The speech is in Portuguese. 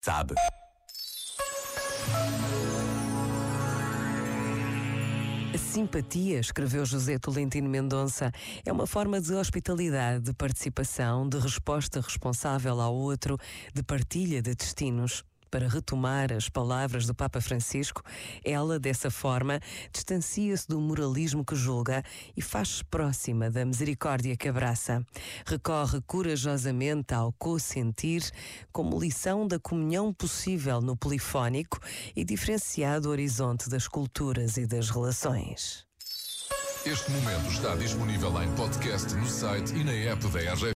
sabe. Simpatia, escreveu José Tolentino Mendonça, é uma forma de hospitalidade, de participação, de resposta responsável ao outro, de partilha de destinos. Para retomar as palavras do Papa Francisco, ela, dessa forma, distancia-se do moralismo que julga e faz-se próxima da misericórdia que abraça. Recorre corajosamente ao co-sentir como lição da comunhão possível no polifónico e diferenciado horizonte das culturas e das relações. Este momento está disponível em podcast no site e na app da RGF.